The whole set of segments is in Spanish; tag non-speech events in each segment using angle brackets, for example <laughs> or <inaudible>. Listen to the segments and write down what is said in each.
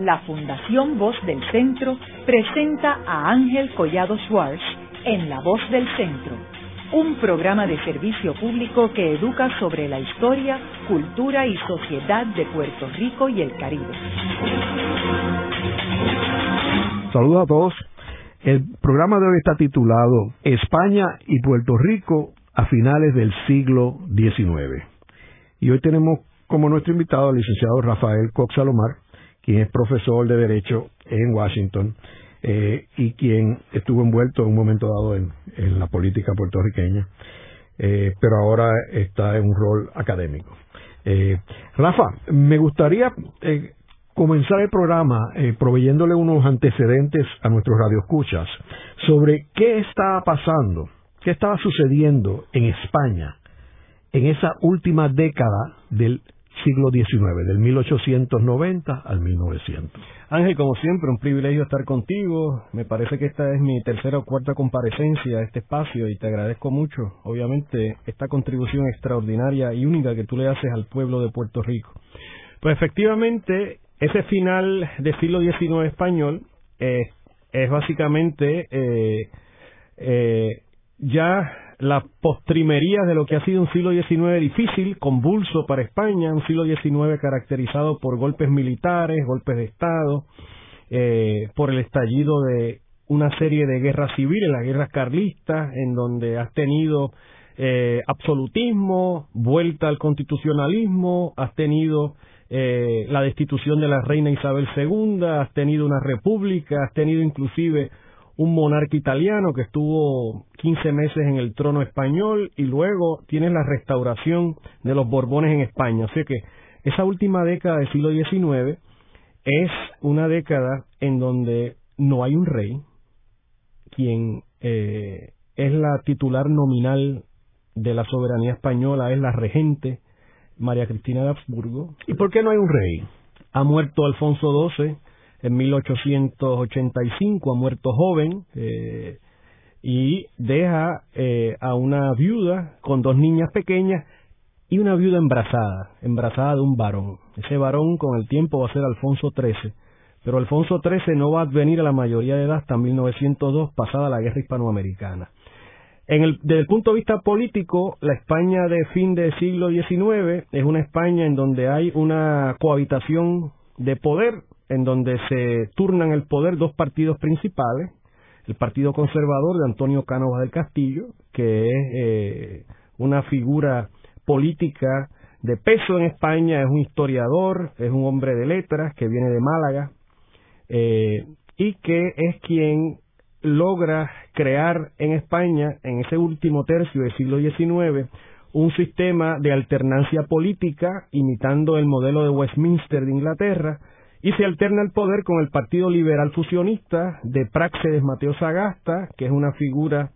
la Fundación Voz del Centro presenta a Ángel Collado Schwartz en La Voz del Centro, un programa de servicio público que educa sobre la historia, cultura y sociedad de Puerto Rico y el Caribe. Saludos a todos. El programa de hoy está titulado España y Puerto Rico a finales del siglo XIX. Y hoy tenemos como nuestro invitado al licenciado Rafael Cox Salomar, quien es profesor de Derecho en Washington eh, y quien estuvo envuelto en un momento dado en, la política puertorriqueña, eh, pero ahora está en un rol académico. Eh, Rafa, me gustaría comenzar el programa proveyéndole unos antecedentes a nuestros radioescuchas sobre qué estaba pasando, qué estaba sucediendo en España en esa última década del siglo XIX, del 1890 al 1900. Ángel, como siempre, un privilegio estar contigo. Me parece que esta es mi tercera o cuarta comparecencia a este espacio y te agradezco mucho, obviamente, esta contribución extraordinaria y única que tú le haces al pueblo de Puerto Rico. Pues efectivamente, ese final del siglo XIX español eh, es básicamente eh, eh, ya la postrimería de lo que ha sido un siglo XIX difícil, convulso para España, un siglo XIX caracterizado por golpes militares, golpes de Estado, eh, por el estallido de una serie de guerras civiles, las guerras carlistas, en donde has tenido eh, absolutismo, vuelta al constitucionalismo, has tenido eh, la destitución de la reina Isabel II, has tenido una república, has tenido inclusive un monarca italiano que estuvo 15 meses en el trono español y luego tienes la restauración de los Borbones en España. Así que esa última década del siglo XIX es una década en donde no hay un rey, quien eh, es la titular nominal de la soberanía española, es la regente María Cristina de Habsburgo. ¿Y por qué no hay un rey? Ha muerto Alfonso XII, en 1885, ha muerto joven eh, y deja eh, a una viuda con dos niñas pequeñas y una viuda embarazada, embarazada de un varón. Ese varón con el tiempo va a ser Alfonso XIII, pero Alfonso XIII no va a venir a la mayoría de edad hasta 1902, pasada la guerra hispanoamericana. En el, desde el punto de vista político, la España de fin del siglo XIX es una España en donde hay una cohabitación de poder en donde se turnan el poder dos partidos principales, el Partido Conservador de Antonio Cánovas del Castillo, que es eh, una figura política de peso en España, es un historiador, es un hombre de letras que viene de Málaga, eh, y que es quien logra crear en España, en ese último tercio del siglo XIX, un sistema de alternancia política imitando el modelo de Westminster de Inglaterra, y se alterna el poder con el Partido Liberal Fusionista de Práxedes Mateo Sagasta, que es una figura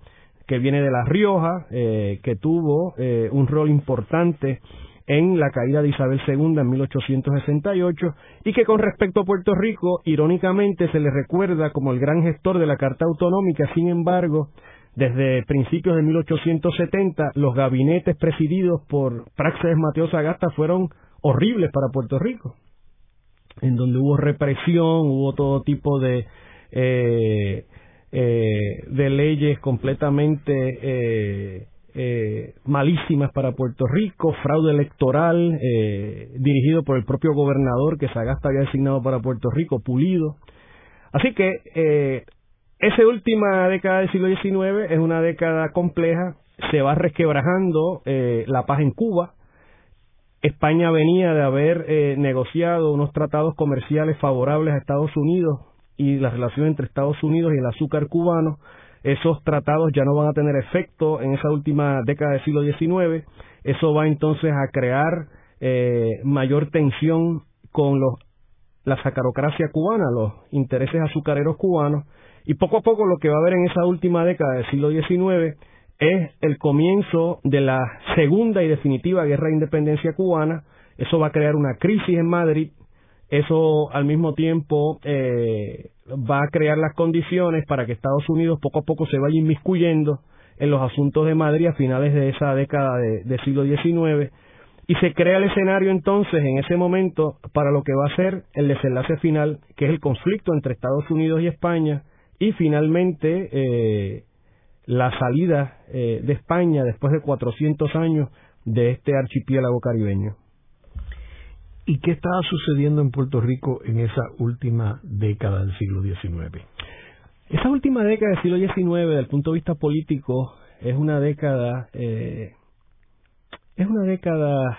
que viene de La Rioja, eh, que tuvo eh, un rol importante en la caída de Isabel II en 1868 y que con respecto a Puerto Rico, irónicamente, se le recuerda como el gran gestor de la Carta Autonómica, sin embargo, desde principios de 1870, los gabinetes presididos por Práxedes Mateo Sagasta fueron horribles para Puerto Rico en donde hubo represión, hubo todo tipo de, eh, eh, de leyes completamente eh, eh, malísimas para Puerto Rico, fraude electoral eh, dirigido por el propio gobernador que Sagasta había designado para Puerto Rico, Pulido. Así que eh, esa última década del siglo XIX es una década compleja, se va resquebrajando la paz en Cuba, España venía de haber eh, negociado unos tratados comerciales favorables a Estados Unidos y la relación entre Estados Unidos y el azúcar cubano. Esos tratados ya no van a tener efecto en esa última década del siglo XIX. Eso va entonces a crear eh, mayor tensión con los, la sacarocracia cubana, los intereses azucareros cubanos. Y poco a poco lo que va a haber en esa última década del siglo XIX es el comienzo de la segunda y definitiva guerra de independencia cubana. Eso va a crear una crisis en Madrid. Eso al mismo tiempo eh, va a crear las condiciones para que Estados Unidos poco a poco se vaya inmiscuyendo en los asuntos de Madrid a finales de esa década de, siglo XIX. y se crea el escenario entonces en ese momento para lo que va a ser el desenlace final, que es el conflicto entre Estados Unidos y España y finalmente eh, la salida eh, de España después de 400 años de este archipiélago caribeño. ¿Y qué estaba sucediendo en Puerto Rico en esa última década del siglo XIX? Esa última década del siglo XIX, desde el punto de vista político, es una década eh, es una década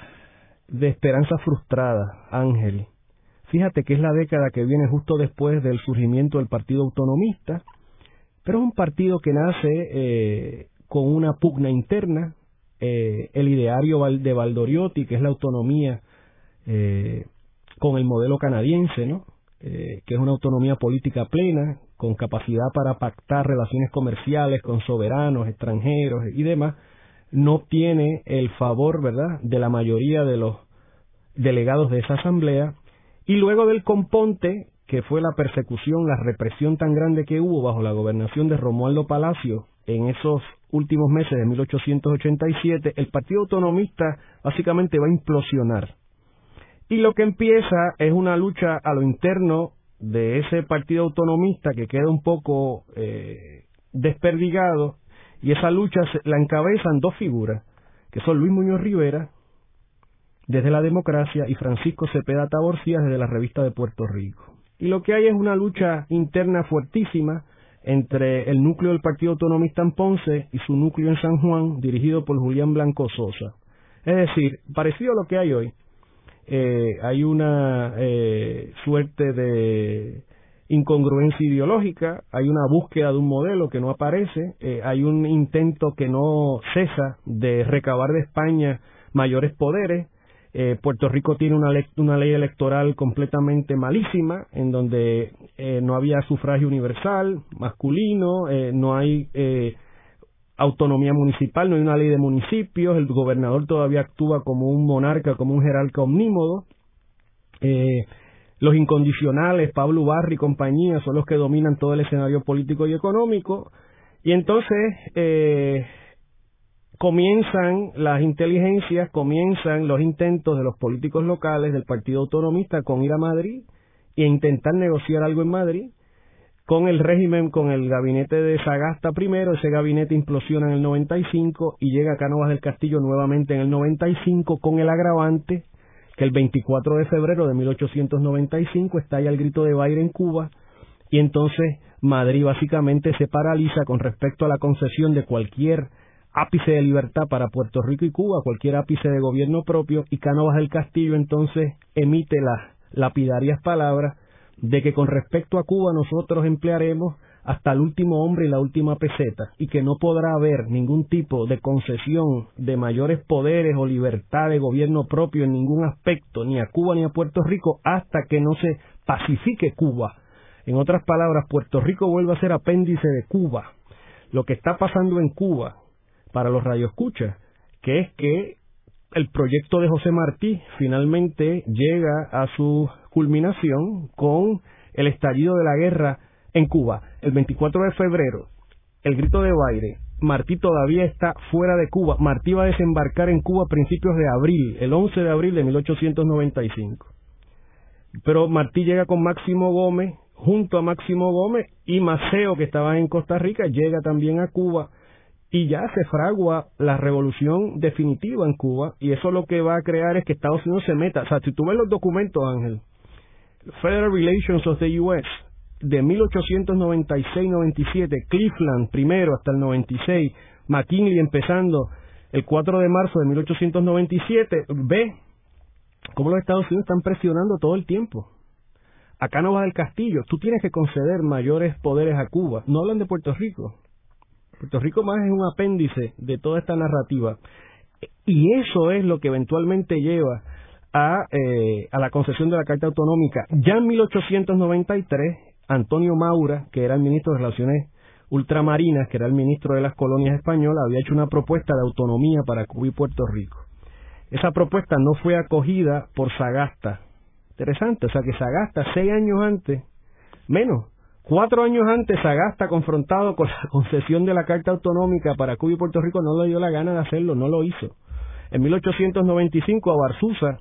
de esperanza frustrada, Ángel. Fíjate que es la década que viene justo después del surgimiento del Partido Autonomista, pero es un partido que nace eh, con una pugna interna, eh, el ideario de Valdoriotti, que es la autonomía eh, con el modelo canadiense, ¿no? que es una autonomía política plena, con capacidad para pactar relaciones comerciales con soberanos, extranjeros y demás, no obtiene el favor, ¿verdad?, de la mayoría de los delegados de esa asamblea, y luego del componte, que fue la persecución, la represión tan grande que hubo bajo la gobernación de Romualdo Palacio en esos últimos meses de 1887, el Partido Autonomista básicamente va a implosionar. Y lo que empieza es una lucha a lo interno de ese Partido Autonomista que queda un poco eh, desperdigado y esa lucha la encabezan dos figuras, que son Luis Muñoz Rivera, desde la democracia, y Francisco Cepeda Taborcía, desde la revista de Puerto Rico. Y lo que hay es una lucha interna fuertísima entre el núcleo del Partido Autonomista en Ponce y su núcleo en San Juan, dirigido por Julián Blanco Sosa. Es decir, parecido a lo que hay hoy, eh, hay una eh, suerte de incongruencia ideológica, hay una búsqueda de un modelo que no aparece, eh, hay un intento que no cesa de recabar de España mayores poderes. Eh, Puerto Rico tiene una, ley electoral completamente malísima, en donde eh, no había sufragio universal, masculino, no hay autonomía municipal, no hay una ley de municipios, el gobernador todavía actúa como un monarca, como un jerarca omnímodo. Eh, los incondicionales, Pablo Barri y compañía, son los que dominan todo el escenario político y económico. Y entonces eh, comienzan las inteligencias, comienzan los intentos de los políticos locales del Partido Autonomista con ir a Madrid e intentar negociar algo en Madrid con el régimen, con el gabinete de Sagasta primero, ese gabinete implosiona en el 95 y llega a Cánovas del Castillo nuevamente en el 95 con el agravante que el 24 de febrero de 1895 estalla el grito de Baile en Cuba y entonces Madrid básicamente se paraliza con respecto a la concesión de cualquier ápice de libertad para Puerto Rico y Cuba, cualquier ápice de gobierno propio, y Cánovas del Castillo entonces emite las lapidarias palabras de que con respecto a Cuba nosotros emplearemos hasta el último hombre y la última peseta, y que no podrá haber ningún tipo de concesión de mayores poderes o libertad de gobierno propio en ningún aspecto, ni a Cuba ni a Puerto Rico, hasta que no se pacifique Cuba. En otras palabras, Puerto Rico vuelve a ser apéndice de Cuba. Lo que está pasando en Cuba, para los radioescuchas, que es que el proyecto de José Martí finalmente llega a su culminación con el estallido de la guerra en Cuba. El 24 de febrero, el grito de baile, Martí todavía está fuera de Cuba. Martí va a desembarcar en Cuba a principios de abril, el 11 de abril de 1895. Pero Martí llega con Máximo Gómez, junto a Máximo Gómez y Maceo, que estaba en Costa Rica, llega también a Cuba y ya se fragua la revolución definitiva en Cuba y eso lo que va a crear es que Estados Unidos se meta. O sea, si tú ves los documentos, Ángel, Federal Relations of the U.S., de 1896-97, Cleveland primero hasta el 96, McKinley empezando el 4 de marzo de 1897, ve cómo los Estados Unidos están presionando todo el tiempo. Acá no vas del castillo, tú tienes que conceder mayores poderes a Cuba. No hablan de Puerto Rico. Puerto Rico más es un apéndice de toda esta narrativa. Y eso es lo que eventualmente lleva a, eh, a la concesión de la Carta Autonómica. Ya en 1893, Antonio Maura, que era el ministro de Relaciones Ultramarinas, que era el ministro de las colonias españolas, había hecho una propuesta de autonomía para Cuba y Puerto Rico. Esa propuesta no fue acogida por Sagasta. Interesante, o sea que Sagasta, seis años antes, menos, cuatro años antes, Sagasta, confrontado con la <laughs> concesión de la Carta Autonómica para Cuba y Puerto Rico, no le dio la gana de hacerlo, no lo hizo. En 1895 a Barzuza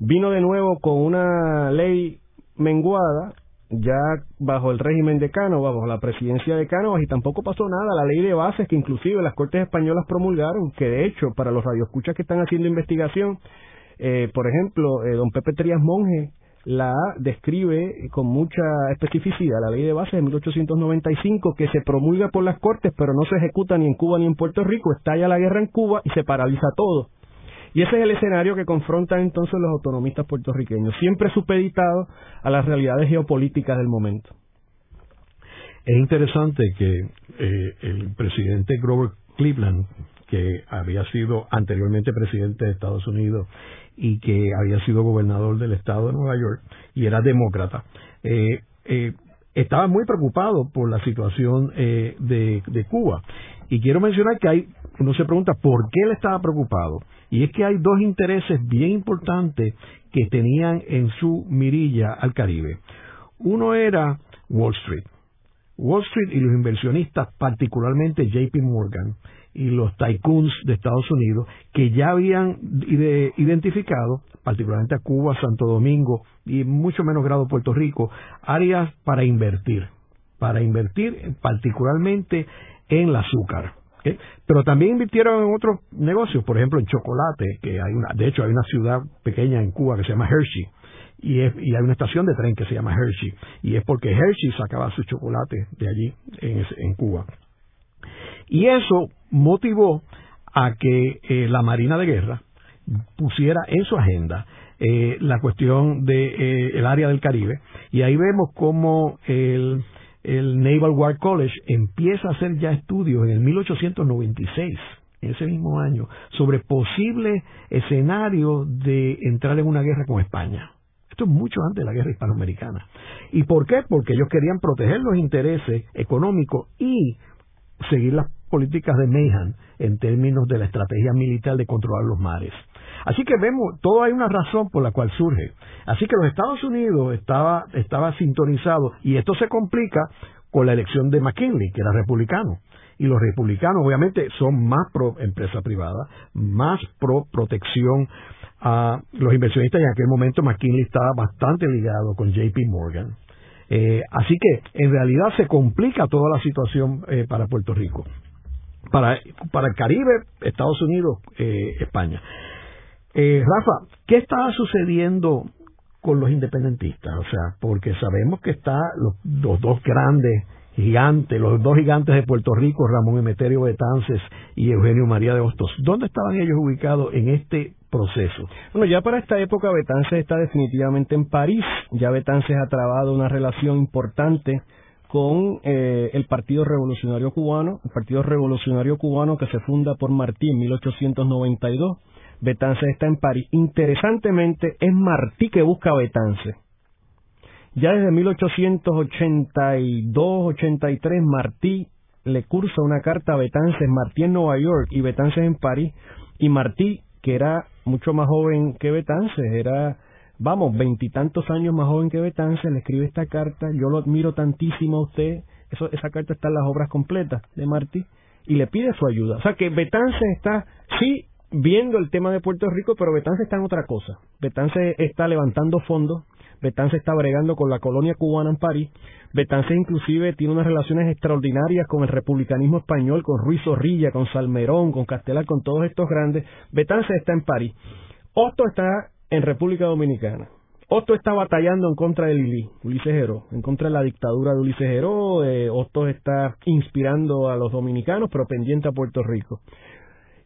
vino de nuevo con una ley menguada ya bajo el régimen de Cánovas, bajo la presidencia de Cánovas, y tampoco pasó nada. La ley de bases que inclusive las Cortes Españolas promulgaron, que de hecho, para los radioescuchas que están haciendo investigación, eh, por ejemplo, eh, don Pepe Trías Monge la describe con mucha especificidad, la ley de bases de 1895, que se promulga por las Cortes, pero no se ejecuta ni en Cuba ni en Puerto Rico, estalla la guerra en Cuba y se paraliza todo. Y ese es el escenario que confrontan entonces los autonomistas puertorriqueños, siempre supeditado a las realidades geopolíticas del momento. Es interesante que eh, el presidente Grover Cleveland, que había sido anteriormente presidente de Estados Unidos y que había sido gobernador del estado de Nueva York y era demócrata, eh, eh, estaba muy preocupado por la situación de, de Cuba. Y quiero mencionar que hay, uno se pregunta por qué él estaba preocupado. Y es que hay dos intereses bien importantes que tenían en su mirilla al Caribe. Uno era Wall Street. Wall Street y los inversionistas, particularmente JP Morgan y los tycoons de Estados Unidos, que ya habían identificado, particularmente a Cuba, Santo Domingo y mucho menos grado Puerto Rico, áreas para invertir, para invertir particularmente en el azúcar. Pero también invirtieron en otros negocios, por ejemplo en chocolate, que hay una, de hecho hay una ciudad pequeña en Cuba que se llama Hershey, y, y hay una estación de tren que se llama Hershey, y es porque Hershey sacaba su chocolate de allí en, en Cuba. Y eso motivó a que eh, la Marina de Guerra pusiera en su agenda eh, la cuestión del de, eh, área del Caribe, y ahí vemos cómo el el Naval War College empieza a hacer ya estudios en el 1896, en ese mismo año, sobre posibles escenarios de entrar en una guerra con España. Esto es mucho antes de la guerra hispanoamericana. ¿Y por qué? Porque ellos querían proteger los intereses económicos y seguir las políticas de Mayhan en términos de la estrategia militar de controlar los mares. Así que vemos, todo hay una razón por la cual surge. Así que los Estados Unidos estaba, estaba sintonizado y esto se complica con la elección de McKinley, que era republicano. Y los republicanos obviamente son más pro empresa privada, más pro protección a los inversionistas y en aquel momento McKinley estaba bastante ligado con JP Morgan. Eh, así que en realidad se complica toda la situación eh, para Puerto Rico. Para, para el Caribe, Estados Unidos, eh, España. Eh, Rafa, ¿qué está sucediendo con los independentistas? O sea, porque sabemos que están los, dos grandes gigantes, los dos gigantes de Puerto Rico, Ramón Emeterio Betances y Eugenio María de Hostos. ¿Dónde estaban ellos ubicados en este proceso? Bueno, ya para esta época Betances está definitivamente en París. Ya Betances ha trabado una relación importante con eh, el Partido Revolucionario Cubano, el Partido Revolucionario Cubano que se funda por Martí en 1892 Betance está en París. Interesantemente, es Martí que busca a Betance. Ya desde 1882-83, Martí le cursa una carta a Betance, Martí en Nueva York y Betance en París. Y Martí, que era mucho más joven que Betance, era, vamos, veintitantos años más joven que Betance, le escribe esta carta. Yo lo admiro tantísimo a usted. Eso, esa carta está en las obras completas de Martí y le pide su ayuda. O sea que Betance está, sí, viendo el tema de Puerto Rico, pero Betance está en otra cosa. Betance está levantando fondos, Betance está bregando con la colonia cubana en París, Betance inclusive tiene unas relaciones extraordinarias con el republicanismo español, con Ruiz Zorrilla, con Salmerón, con Castelar, con todos estos grandes. Betance está en París. Otto está en República Dominicana. Otto está batallando en contra de Lili, Ulises Heró, en contra de la dictadura de Ulises Heró. Eh, está inspirando a los dominicanos, pero pendiente a Puerto Rico.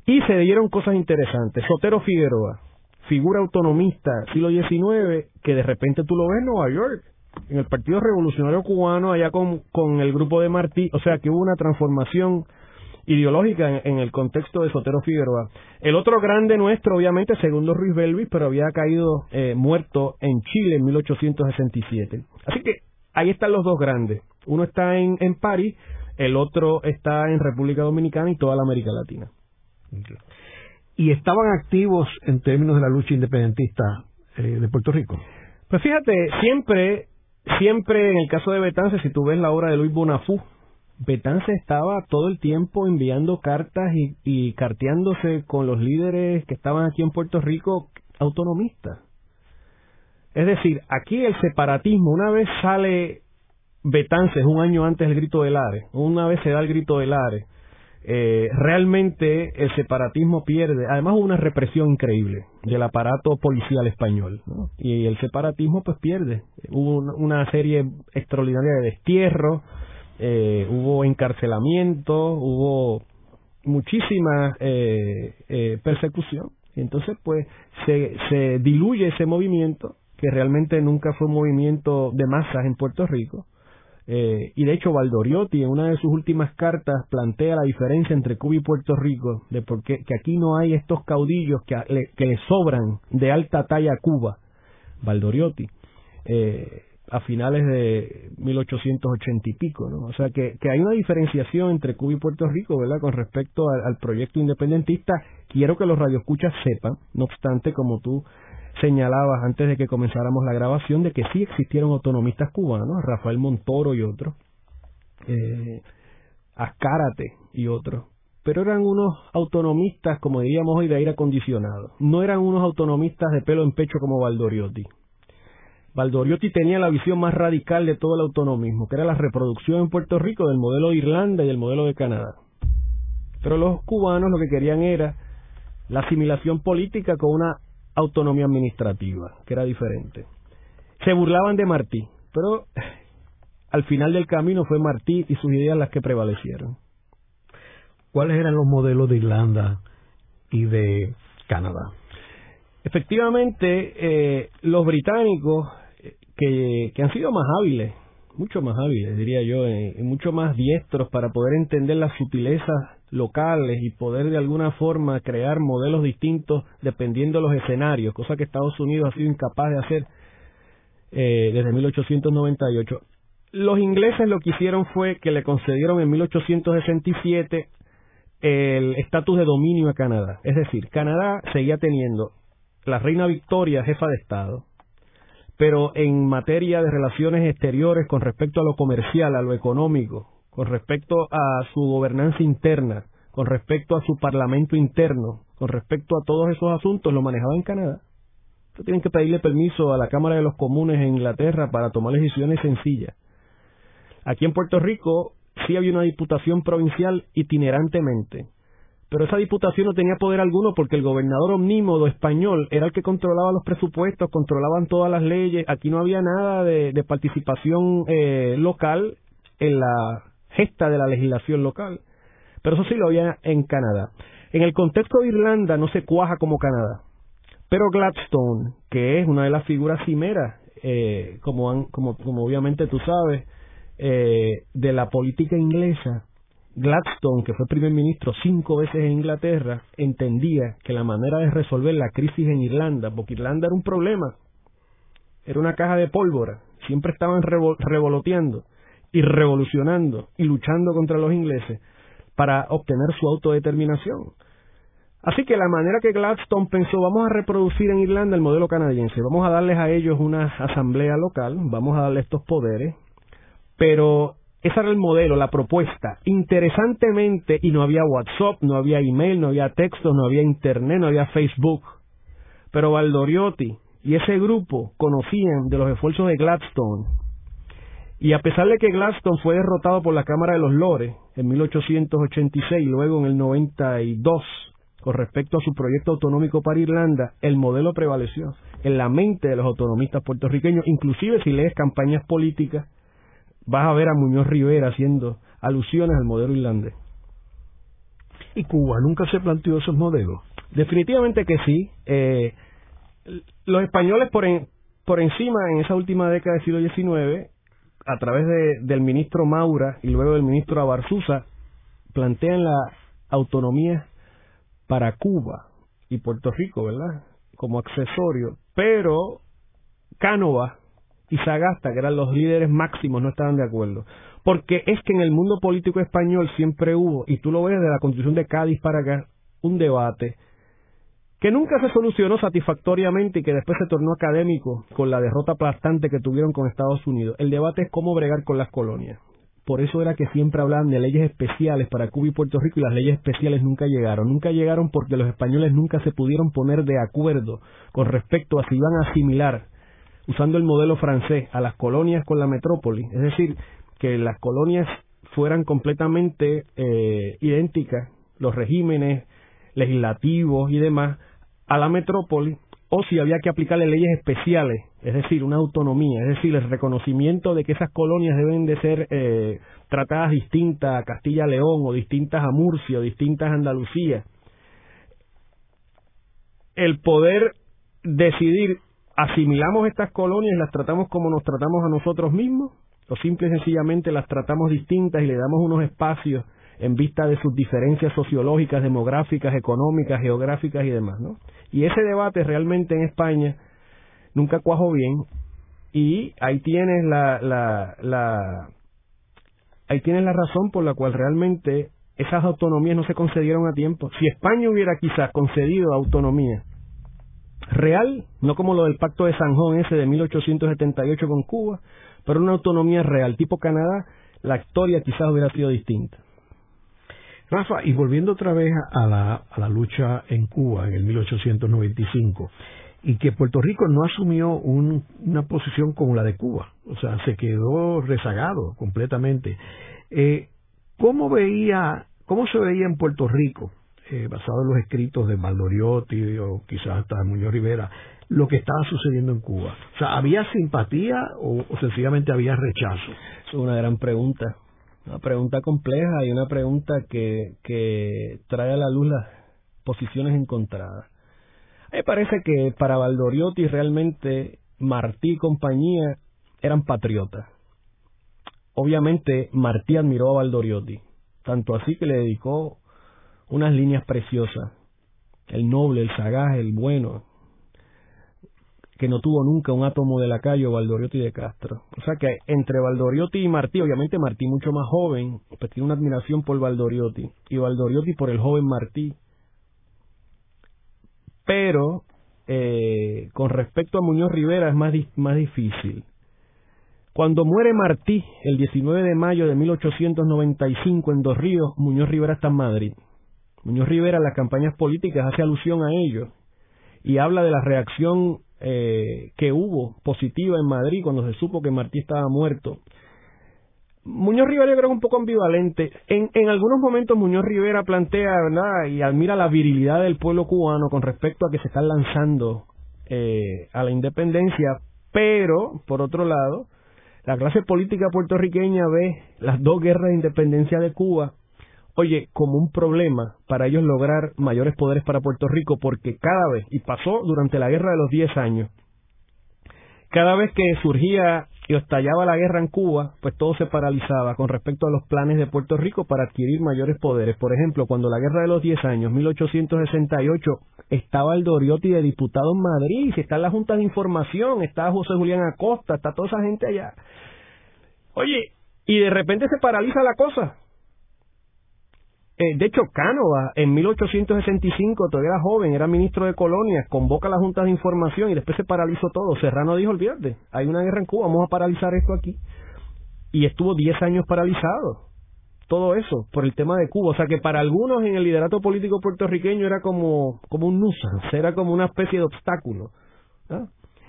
Y se dieron cosas interesantes. Sotero Figueroa, figura autonomista, siglo XIX, que de repente tú lo ves en Nueva York, en el Partido Revolucionario Cubano, allá con, con el grupo de Martí, o sea que hubo una transformación ideológica en, el contexto de Sotero Figueroa. El otro grande nuestro, obviamente, segundo Ruiz Belvis, pero había caído eh, muerto en Chile en 1867. Así que ahí están los dos grandes. Uno está en, en París, el otro está en República Dominicana y toda la América Latina. ¿Y estaban activos en términos de la lucha independentista eh, de Puerto Rico? Pues fíjate, siempre, siempre en el caso de Betance, si tú ves la obra de Luis Bonafú, Betance estaba todo el tiempo enviando cartas y, y carteándose con los líderes que estaban aquí en Puerto Rico autonomistas. Es decir, aquí el separatismo, una vez sale Betances un año antes del grito del Ares, una vez se da el grito del Ares, eh, realmente el separatismo pierde. Además hubo una represión increíble del aparato policial español y el separatismo pues pierde. Hubo una serie extraordinaria de destierros, eh, hubo encarcelamiento, hubo muchísima eh, eh, persecución. Entonces pues se, se diluye ese movimiento que realmente nunca fue un movimiento de masas en Puerto Rico eh, y de hecho Valdoriotti en una de sus últimas cartas plantea la diferencia entre Cuba y Puerto Rico, de por qué que aquí no hay estos caudillos que, le, sobran de alta talla a Cuba. Valdoriotti, eh, a finales de 1880 y pico, ¿no? O sea que, que, hay una diferenciación entre Cuba y Puerto Rico, ¿verdad? Con respecto al proyecto independentista. Quiero que los radioescuchas sepan, no obstante, como tú señalabas antes de que comenzáramos la grabación de que sí existieron autonomistas cubanos, Rafael Montoro y otros, eh, Azcárate y otros, pero eran unos autonomistas, como diríamos hoy, de aire acondicionado. No eran unos autonomistas de pelo en pecho como Valdoriotti. Valdoriotti tenía la visión más radical de todo el autonomismo, que era la reproducción en Puerto Rico del modelo de Irlanda y del modelo de Canadá. Pero los cubanos lo que querían era la asimilación política con una autonomía administrativa, que era diferente. Se burlaban de Martí, pero al final del camino fue Martí y sus ideas las que prevalecieron. ¿Cuáles eran los modelos de Irlanda y de Canadá? Efectivamente, eh, los británicos, eh, que, que, han sido más hábiles, mucho más hábiles, diría yo, y mucho más diestros para poder entender las sutilezas locales y poder de alguna forma crear modelos distintos dependiendo de los escenarios, cosa que Estados Unidos ha sido incapaz de hacer eh, desde 1898. Los ingleses lo que hicieron fue que le concedieron en 1867 el estatus de dominio a Canadá. Es decir, Canadá seguía teniendo la reina Victoria jefa de Estado, pero en materia de relaciones exteriores con respecto a lo comercial, a lo económico, con respecto a su gobernanza interna, con respecto a su parlamento interno, con respecto a todos esos asuntos, lo manejaba en Canadá. Tienen que pedirle permiso a la Cámara de los Comunes en Inglaterra para tomar decisiones sencillas. Aquí en Puerto Rico sí había una diputación provincial itinerantemente, pero esa diputación no tenía poder alguno porque el gobernador omnímodo español era el que controlaba los presupuestos, controlaban todas las leyes, aquí no había nada de, participación eh, local en la gesta de la legislación local. Pero eso sí lo había en Canadá. En el contexto de Irlanda no se cuaja como Canadá. Pero Gladstone, que es una de las figuras cimeras, eh, como, como, como, obviamente tú sabes, eh, de la política inglesa, Gladstone, que fue primer ministro cinco veces en Inglaterra, entendía que la manera de resolver la crisis en Irlanda, porque Irlanda era un problema, era una caja de pólvora, siempre estaban revoloteando y revolucionando y luchando contra los ingleses para obtener su autodeterminación. Así que la manera que Gladstone pensó, vamos a reproducir en Irlanda el modelo canadiense, vamos a darles a ellos una asamblea local, vamos a darles estos poderes, pero ese era el modelo, la propuesta. Interesantemente, y no había WhatsApp, no había email, no había texto, no había internet, no había Facebook. Pero Valdoriotti y ese grupo conocían de los esfuerzos de Gladstone y a pesar de que Gladstone fue derrotado por la Cámara de los Lores en 1886 y luego en el 92 con respecto a su proyecto autonómico para Irlanda, el modelo prevaleció en la mente de los autonomistas puertorriqueños. Inclusive si lees campañas políticas, vas a ver a Muñoz Rivera haciendo alusiones al modelo irlandés. ¿Y Cuba nunca se planteó esos modelos? Definitivamente que sí. Eh, los españoles por, por encima en esa última década del siglo XIX a través de, del ministro Maura y luego del ministro Abarzuza, plantean la autonomía para Cuba y Puerto Rico, ¿verdad? Como accesorio, pero Cánova y Sagasta, que eran los líderes máximos, no estaban de acuerdo. Porque es que en el mundo político español siempre hubo, y tú lo ves de la constitución de Cádiz para acá, un debate que nunca se solucionó satisfactoriamente y que después se tornó académico con la derrota aplastante que tuvieron con Estados Unidos. El debate es cómo bregar con las colonias. por eso era que siempre hablaban de leyes especiales para Cuba y Puerto Rico y las leyes especiales nunca llegaron. Nunca llegaron porque los españoles nunca se pudieron poner de acuerdo con respecto a si iban a asimilar, usando el modelo francés, a las colonias con la metrópoli. Es decir, que las colonias fueran completamente eh, idénticas, los regímenes legislativos y demás, a la metrópoli, o si había que aplicarle leyes especiales, es decir, una autonomía, es decir, el reconocimiento de que esas colonias deben de ser eh, tratadas distintas a Castilla-León o distintas a Murcia o distintas a Andalucía. El poder decidir, asimilamos estas colonias y las tratamos como nos tratamos a nosotros mismos, o simple y sencillamente las tratamos distintas y le damos unos espacios en vista de sus diferencias sociológicas, demográficas, económicas, geográficas y demás, ¿no? Y ese debate realmente en España nunca cuajó bien y ahí tienes la, la, la ahí tienes la razón por la cual realmente esas autonomías no se concedieron a tiempo. Si España hubiera quizás concedido autonomía real, no como lo del Pacto de San Juan ese de 1878 con Cuba, pero una autonomía real tipo Canadá, la historia quizás hubiera sido distinta. Rafa, y volviendo otra vez a la, a la lucha en Cuba en el 1895, y que Puerto Rico no asumió una posición como la de Cuba, o sea, se quedó rezagado completamente. Eh, ¿Cómo veía, cómo se veía en Puerto Rico, eh, basado en los escritos de Valdoriotti o quizás hasta Muñoz Rivera, lo que estaba sucediendo en Cuba? O sea, ¿había simpatía o, o sencillamente había rechazo? Es una gran pregunta. Una pregunta compleja y una pregunta que, que trae a la luz las posiciones encontradas. Me parece que para Valdoriotti realmente Martí y compañía eran patriotas. Obviamente Martí admiró a Valdoriotti, tanto así que le dedicó unas líneas preciosas. El noble, el sagaz, el bueno, que no tuvo nunca un átomo de lacayo Valdoriotti de Castro. O sea que entre Valdoriotti y Martí, obviamente Martí mucho más joven, pues tiene una admiración por Valdoriotti y Valdoriotti por el joven Martí. Pero eh, con respecto a Muñoz Rivera es más, más difícil. Cuando muere Martí el 19 de mayo de 1895 en Dos Ríos, Muñoz Rivera está en Madrid. Muñoz Rivera en las campañas políticas hace alusión a ello y habla de la reacción eh, que hubo positiva en Madrid cuando se supo que Martí estaba muerto. Muñoz Rivera yo creo un poco ambivalente. En, en algunos momentos Muñoz Rivera plantea. Y admira la virilidad del pueblo cubano con respecto a que se están lanzando eh, a la independencia, pero, por otro lado, la clase política puertorriqueña ve las dos guerras de independencia de Cuba oye, como un problema para ellos lograr mayores poderes para Puerto Rico, porque cada vez, y pasó durante la guerra de los 10 años, cada vez que surgía y estallaba la guerra en Cuba, pues todo se paralizaba con respecto a los planes de Puerto Rico para adquirir mayores poderes. Por ejemplo, cuando la guerra de los 10 años, 1868, estaba el Doriotti de diputado en Madrid, está en la Junta de Información, está José Julián Acosta, está toda esa gente allá. Oye, y de repente se paraliza la cosa eh, de hecho, Cánova, en 1865, todavía era joven, era ministro de colonias, convoca a la Junta de Información y después se paralizó todo. Serrano dijo, olvídate, hay una guerra en Cuba, vamos a paralizar esto aquí. Y estuvo 10 años paralizado. Todo eso, por el tema de Cuba. O sea que para algunos en el liderato político puertorriqueño era como, como un nusa, era como una especie de obstáculo.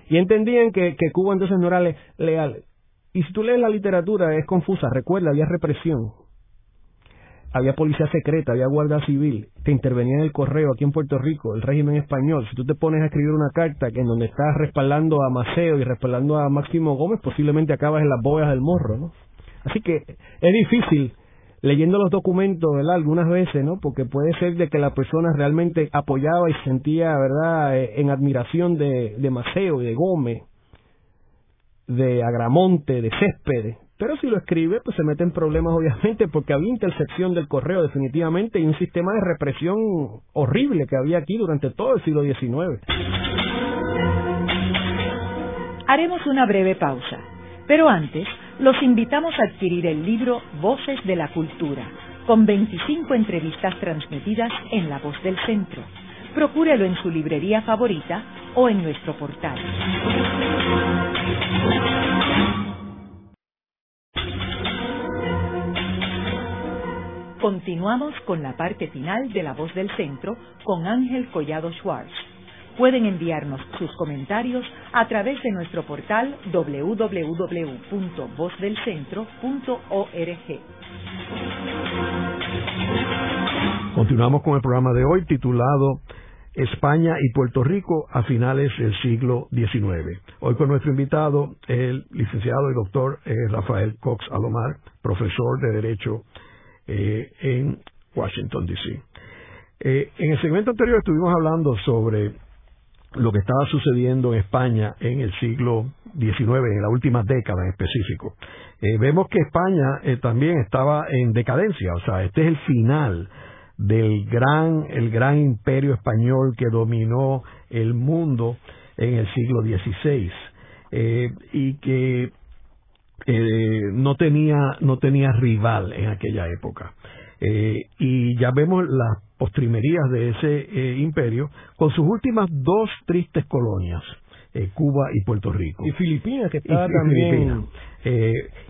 Y entendían que, que Cuba entonces no era leal. Y si tú lees la literatura es confusa, recuerda, había represión había policía secreta, había guardia civil, te intervenía en el correo aquí en Puerto Rico, el régimen español. Si tú te pones a escribir una carta que en donde estás respaldando a Maceo y respaldando a Máximo Gómez, posiblemente acabas en las bóvedas del morro, ¿no? Así que es difícil leyendo los documentos, ¿verdad? Algunas veces, ¿no? Porque puede ser de que la persona realmente apoyaba y sentía, ¿verdad?, eh, en admiración de, de Maceo y de Gómez, de Agramonte, de Céspedes, pero si lo escribe, pues se mete en problemas <laughs> obviamente porque había intercepción del correo definitivamente y un sistema de represión horrible que había aquí durante todo el siglo XIX. Haremos una breve pausa, pero antes los invitamos a adquirir el libro Voces de la Cultura, con 25 entrevistas transmitidas en La Voz del Centro. Procúrelo en su librería favorita o en nuestro portal. Continuamos con la parte final de La Voz del Centro con Ángel Collado Schwartz. Pueden enviarnos sus comentarios a través de nuestro portal www.vozdelcentro.org. Continuamos con el programa de hoy titulado España y Puerto Rico a finales del siglo XIX. Hoy con nuestro invitado, el licenciado y doctor eh, Rafael Cox Alomar, profesor de Derecho eh, en Washington, D.C. Eh, en el segmento anterior estuvimos hablando sobre lo que estaba sucediendo en España en el siglo XIX, en la última década en específico. vemos que España también estaba en decadencia, o sea, este es el final del gran, el gran imperio español que dominó el mundo en el siglo XVI eh, y que eh, no tenía no tenía rival en aquella época. Eh, y ya vemos las postrimerías de ese imperio con sus últimas dos tristes colonias Cuba y Puerto Rico. Y Filipinas que está también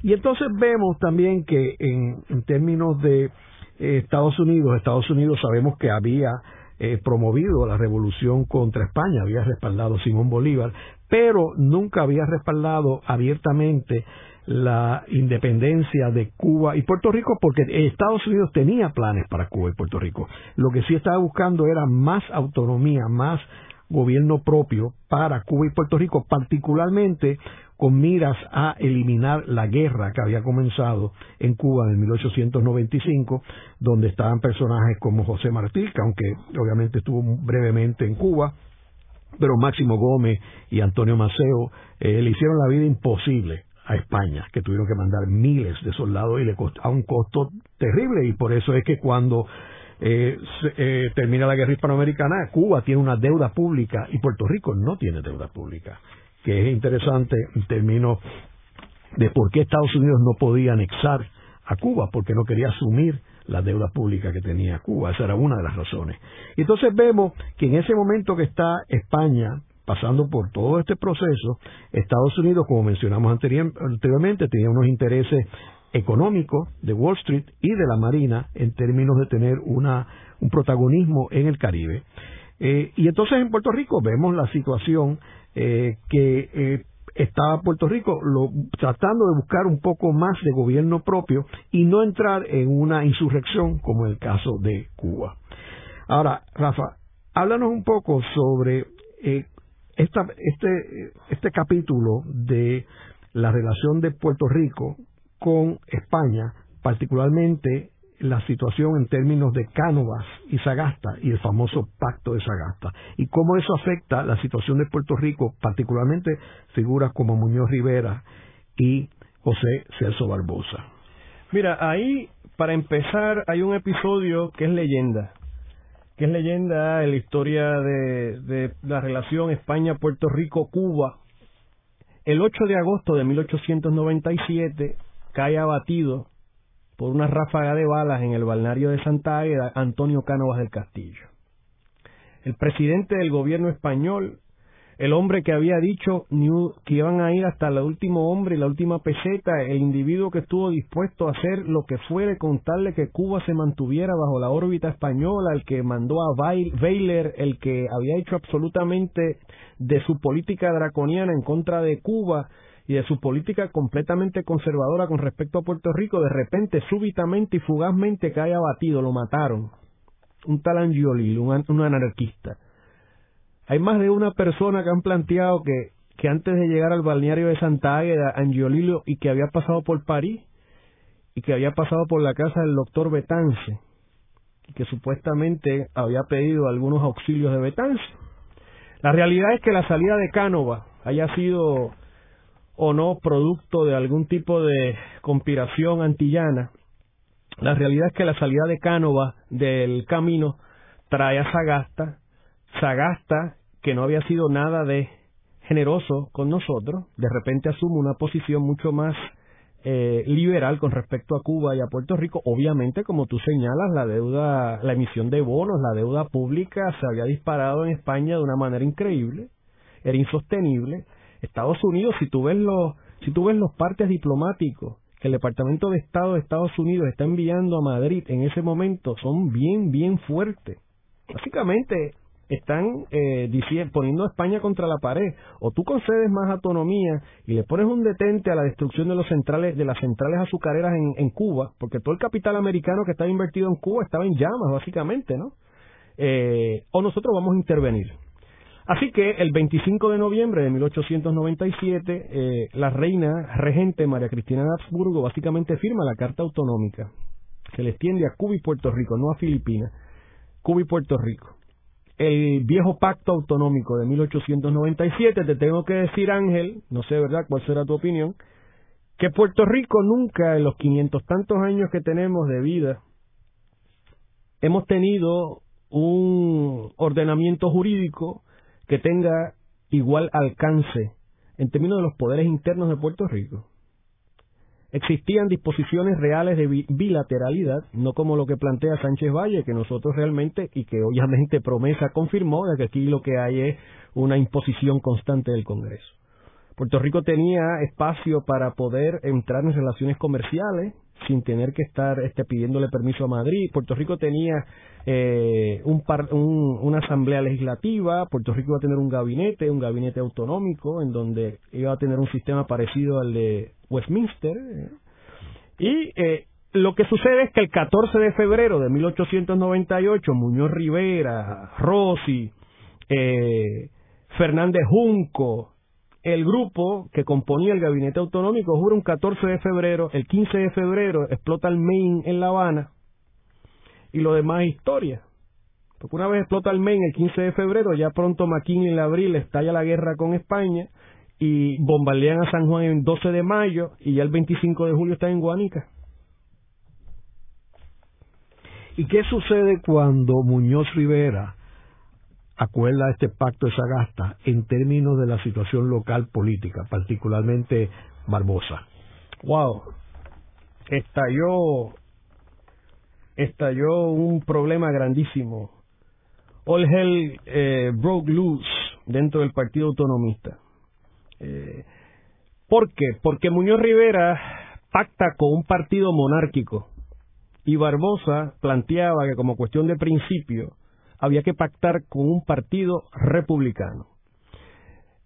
y entonces vemos también que en términos de Estados Unidos, Estados Unidos sabemos que había eh, promovido la revolución contra España, había respaldado a Simón Bolívar, pero nunca había respaldado abiertamente la independencia de Cuba y Puerto Rico porque Estados Unidos tenía planes para Cuba y Puerto Rico. Lo que sí estaba buscando era más autonomía, más gobierno propio para Cuba y Puerto Rico, particularmente con miras a eliminar la guerra que había comenzado en Cuba en 1895, donde estaban personajes como José Martí, que aunque obviamente estuvo brevemente en Cuba, pero Máximo Gómez y Antonio Maceo eh, le hicieron la vida imposible a España, que tuvieron que mandar miles de soldados y le costó, a un costo terrible, y por eso es que cuando eh, eh, termina la guerra hispanoamericana, Cuba tiene una deuda pública y Puerto Rico no tiene deuda pública que es interesante en términos de por qué Estados Unidos no podía anexar a Cuba, porque no quería asumir la deuda pública que tenía Cuba. Esa era una de las razones. Entonces vemos que en ese momento que está España pasando por todo este proceso, Estados Unidos, como mencionamos anteriormente, tenía unos intereses económicos de Wall Street y de la Marina en términos de tener una, un protagonismo en el Caribe. Eh, y entonces en Puerto Rico vemos la situación eh, que eh, estaba Puerto Rico lo, tratando de buscar un poco más de gobierno propio y no entrar en una insurrección como el caso de Cuba. Ahora, Rafa, háblanos un poco sobre eh, esta, este, este capítulo de la relación de Puerto Rico con España, particularmente la situación en términos de Cánovas y Sagasta y el famoso pacto de Sagasta y cómo eso afecta la situación de Puerto Rico, particularmente figuras como Muñoz Rivera y José Celso Barbosa. Mira, ahí para empezar hay un episodio que es leyenda, que es leyenda en la historia de, de la relación España-Puerto Rico-Cuba. El 8 de agosto de 1897 cae abatido por una ráfaga de balas en el balneario de Santa Águeda Antonio Cánovas del Castillo. El presidente del gobierno español, el hombre que había dicho que iban a ir hasta el último hombre y la última peseta, el individuo que estuvo dispuesto a hacer lo que fuere con tal de que Cuba se mantuviera bajo la órbita española, el que mandó a Baylor, el que había hecho absolutamente de su política draconiana en contra de Cuba, y de su política completamente conservadora con respecto a Puerto Rico, de repente, súbitamente y fugazmente cae abatido, lo mataron. Un tal Angiolil, un, anarquista. Hay más de una persona que han planteado que, que antes de llegar al balneario de Santa Águeda, Angiolillo, y que había pasado por París, y que había pasado por la casa del doctor Betance, y que supuestamente había pedido algunos auxilios de Betance. La realidad es que la salida de Cánova haya sido o no producto de algún tipo de conspiración antillana. La realidad es que la salida de Cánova del camino trae a Sagasta, Sagasta, que no había sido nada de generoso con nosotros, de repente asume una posición mucho más eh, liberal con respecto a Cuba y a Puerto Rico. Obviamente, como tú señalas, la deuda, la emisión de bonos, la deuda pública se había disparado en España de una manera increíble, era insostenible Estados Unidos, si tú ves los, si tú ves los partes diplomáticos que el Departamento de Estado de Estados Unidos está enviando a Madrid en ese momento son bien, bien fuertes. Básicamente están eh, diciendo, poniendo a España contra la pared. O tú concedes más autonomía y le pones un detente a la destrucción de los centrales, de las centrales azucareras en, Cuba, porque todo el capital americano que estaba invertido en Cuba estaba en llamas, básicamente, ¿no? Eh, o nosotros vamos a intervenir. Así que el 25 de noviembre de 1897, eh, la reina regente María Cristina de Habsburgo básicamente firma la Carta Autonómica. Se le extiende a Cuba y Puerto Rico, no a Filipinas. Cuba y Puerto Rico. El viejo pacto autonómico de 1897, te tengo que decir, Ángel, no sé, ¿verdad?, cuál será tu opinión, que Puerto Rico nunca en los quinientos tantos años que tenemos de vida hemos tenido un ordenamiento jurídico que tenga igual alcance en términos de los poderes internos de Puerto Rico. Existían disposiciones reales de bilateralidad, no como lo que plantea Sánchez Valle, que nosotros realmente, y que obviamente promesa confirmó, de que aquí lo que hay es una imposición constante del Congreso. Puerto Rico tenía espacio para poder entrar en relaciones comerciales sin tener que estar este, pidiéndole permiso a Madrid. Puerto Rico tenía eh, un una asamblea legislativa, Puerto Rico iba a tener un gabinete, un gabinete autonómico, en donde iba a tener un sistema parecido al de Westminster. Eh. Y eh, lo que sucede es que el 14 de febrero de 1898, Muñoz Rivera, Rossi, Fernández Junco, el grupo que componía el gabinete autonómico jura un 14 de febrero, el 15 de febrero explota el Maine en La Habana y lo demás es historia. Porque una vez explota el Maine el 15 de febrero, ya pronto McKinley en abril estalla la guerra con España y bombardean a San Juan el 12 de mayo y ya el 25 de julio está en Guanica. ¿Y qué sucede cuando Muñoz Rivera acuerda este pacto de Sagasta en términos de la situación local política, particularmente Barbosa? Wow, estalló estalló un problema grandísimo. All hell eh, broke loose dentro del Partido Autonomista. Eh, ¿Por qué? Porque Muñoz Rivera pacta con un partido monárquico y Barbosa planteaba que como cuestión de principio había que pactar con un partido republicano.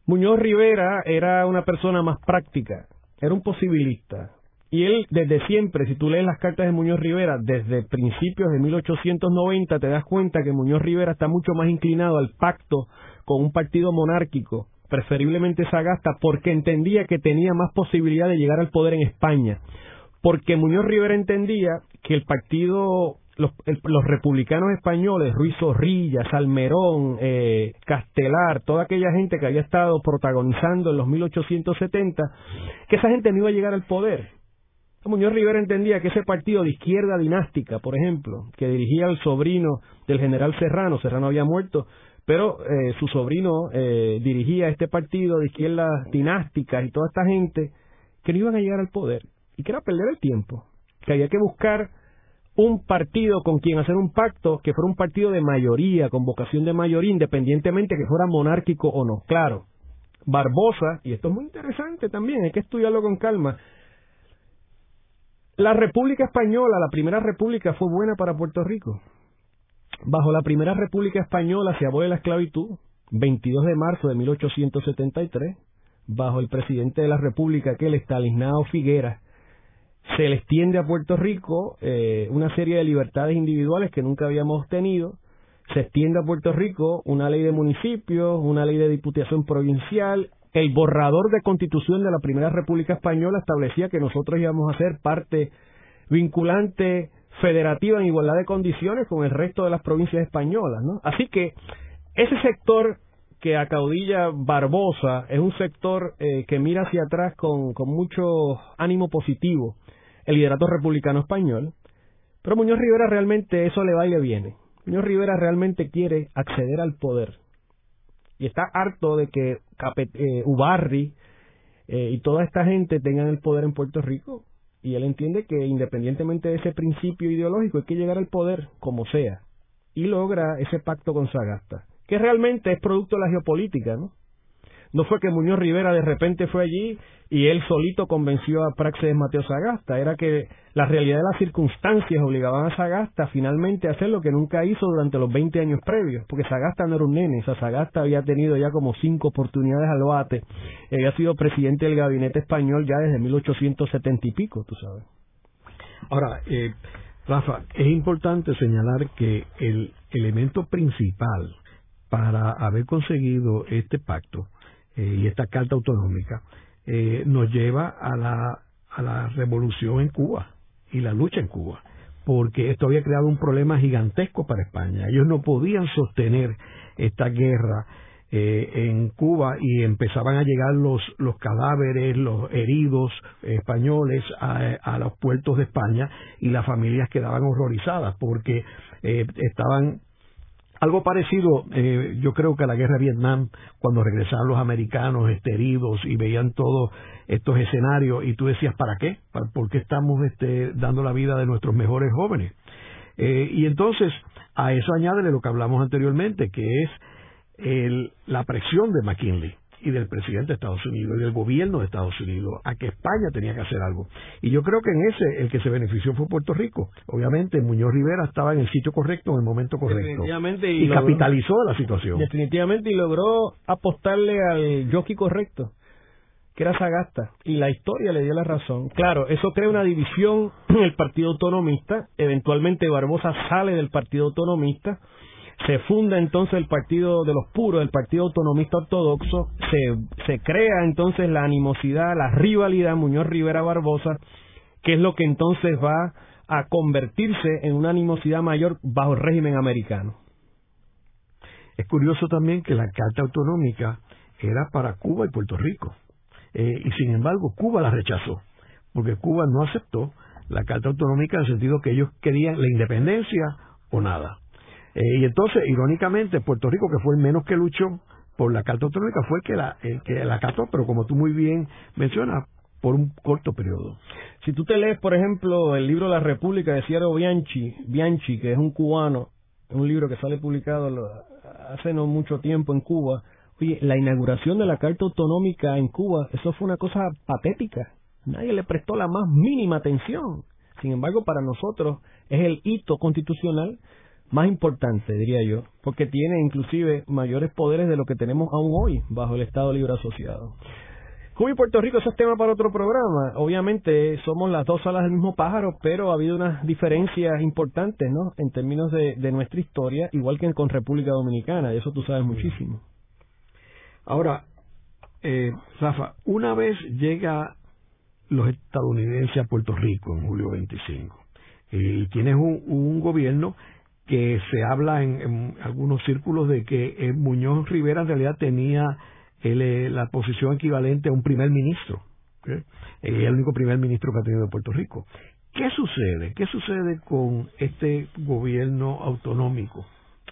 Muñoz Rivera era una persona más práctica, era un posibilista, y él, desde siempre, si tú lees las cartas de Muñoz Rivera, desde principios de 1890, te das cuenta que Muñoz Rivera está mucho más inclinado al pacto con un partido monárquico, preferiblemente Sagasta, porque entendía que tenía más posibilidad de llegar al poder en España. Porque Muñoz Rivera entendía que el partido los, los, republicanos españoles, Ruiz Zorrilla, Salmerón, eh, Castelar, toda aquella gente que había estado protagonizando en los 1870, que esa gente no iba a llegar al poder. Muñoz Rivera entendía que ese partido de izquierda dinástica, por ejemplo, que dirigía al sobrino del general Serrano, Serrano había muerto, pero eh, su sobrino eh, dirigía este partido de izquierda dinástica y toda esta gente, que no iban a llegar al poder y que era perder el tiempo, que había que buscar un partido con quien hacer un pacto que fuera un partido de mayoría, con vocación de mayoría, independientemente que fuera monárquico o no. Claro, Barbosa, y esto es muy interesante también, hay que estudiarlo con calma, la República Española, la primera república, fue buena para Puerto Rico. Bajo la primera República Española se abole la esclavitud, 22 de marzo de 1873, bajo el presidente de la República, aquel Estaliznado Figuera, se le extiende a Puerto Rico eh, una serie de libertades individuales que nunca habíamos tenido, se extiende a Puerto Rico una ley de municipios, una ley de diputación provincial. El borrador de constitución de la Primera República Española establecía que nosotros íbamos a ser parte vinculante federativa en igualdad de condiciones con el resto de las provincias españolas, ¿no? Así que ese sector que acaudilla Barbosa es un sector eh, que mira hacia atrás con, con mucho ánimo positivo el liderato republicano español, pero Muñoz Rivera realmente eso le va y le viene. Muñoz Rivera realmente quiere acceder al poder y está harto de que eh, Ubarri eh, y toda esta gente tengan el poder en Puerto Rico y él entiende que independientemente de ese principio ideológico hay que llegar al poder como sea y logra ese pacto con Sagasta que realmente es producto de la geopolítica ¿no? No fue que Muñoz Rivera de repente fue allí y él solito convenció a Praxedes Mateo Sagasta, era que la realidad de las circunstancias obligaban a Sagasta finalmente a hacer lo que nunca hizo durante los 20 años previos, porque Sagasta no era un nene, Sagasta había tenido ya como cinco oportunidades al bate, había sido presidente del gabinete español ya desde 1870 y pico, tú sabes. Ahora, eh, Rafa, es importante señalar que el elemento principal para haber conseguido este pacto eh, y esta carta autonómica eh, nos lleva a la, a la revolución en Cuba y la lucha en Cuba, porque esto había creado un problema gigantesco para España. Ellos no podían sostener esta guerra eh, en Cuba y empezaban a llegar los, los cadáveres, los heridos españoles a, a los puertos de España y las familias quedaban horrorizadas porque estaban algo parecido, eh, yo creo que a la guerra de Vietnam, cuando regresaban los americanos este, heridos y veían todos estos escenarios, y tú decías, ¿para qué? ¿Por qué estamos este, dando la vida de nuestros mejores jóvenes? Eh, y entonces, a eso añádele lo que hablamos anteriormente, que es el, la presión de McKinley y del presidente de Estados Unidos y del gobierno de Estados Unidos a que España tenía que hacer algo. Y yo creo que en ese el que se benefició fue Puerto Rico. Obviamente Muñoz Rivera estaba en el sitio correcto en el momento correcto. y, capitalizó la situación. Definitivamente y logró apostarle al jockey correcto que era Sagasta, y la historia le dio la razón. Claro, eso crea una división en el Partido Autonomista, eventualmente Barbosa sale del Partido Autonomista, se funda entonces el Partido de los Puros, el Partido Autonomista Ortodoxo, se, se crea entonces la animosidad, la rivalidad Muñoz Rivera Barbosa, que es lo que entonces va a convertirse en una animosidad mayor bajo el régimen americano. Es curioso también que la Carta Autonómica era para Cuba y Puerto Rico, eh, y sin embargo Cuba la rechazó, porque Cuba no aceptó la Carta Autonómica en el sentido que ellos querían la independencia o nada. Eh, y entonces, irónicamente, Puerto Rico, que fue el menos que luchó por la Carta Autonómica, fue el que la, el que la cató, pero como tú muy bien mencionas, por un corto periodo. Si tú te lees, por ejemplo, el libro La República de Cierro Bianchi, Bianchi, que es un cubano, un libro que sale publicado hace no mucho tiempo en Cuba, oye, la inauguración de la Carta Autonómica en Cuba, eso fue una cosa patética. Nadie le prestó la más mínima atención. Sin embargo, para nosotros es el hito constitucional más importante, diría yo, porque tiene inclusive mayores poderes de lo que tenemos aún hoy bajo el Estado Libre Asociado. Cuba y Puerto Rico, eso es tema para otro programa. Obviamente somos las dos alas del mismo pájaro, pero ha habido unas diferencias importantes, ¿no? En términos de, nuestra historia, igual que con República Dominicana, y eso tú sabes muchísimo. Ahora, eh, Rafa, una vez llega los estadounidenses a Puerto Rico en julio 25, eh, y tienes un gobierno que se habla en, algunos círculos de que eh, Muñoz Rivera en realidad tenía eh, la posición equivalente a un primer ministro. ¿okay? Eh, el único primer ministro que ha tenido Puerto Rico. ¿Qué sucede? ¿Qué sucede con este gobierno autonómico?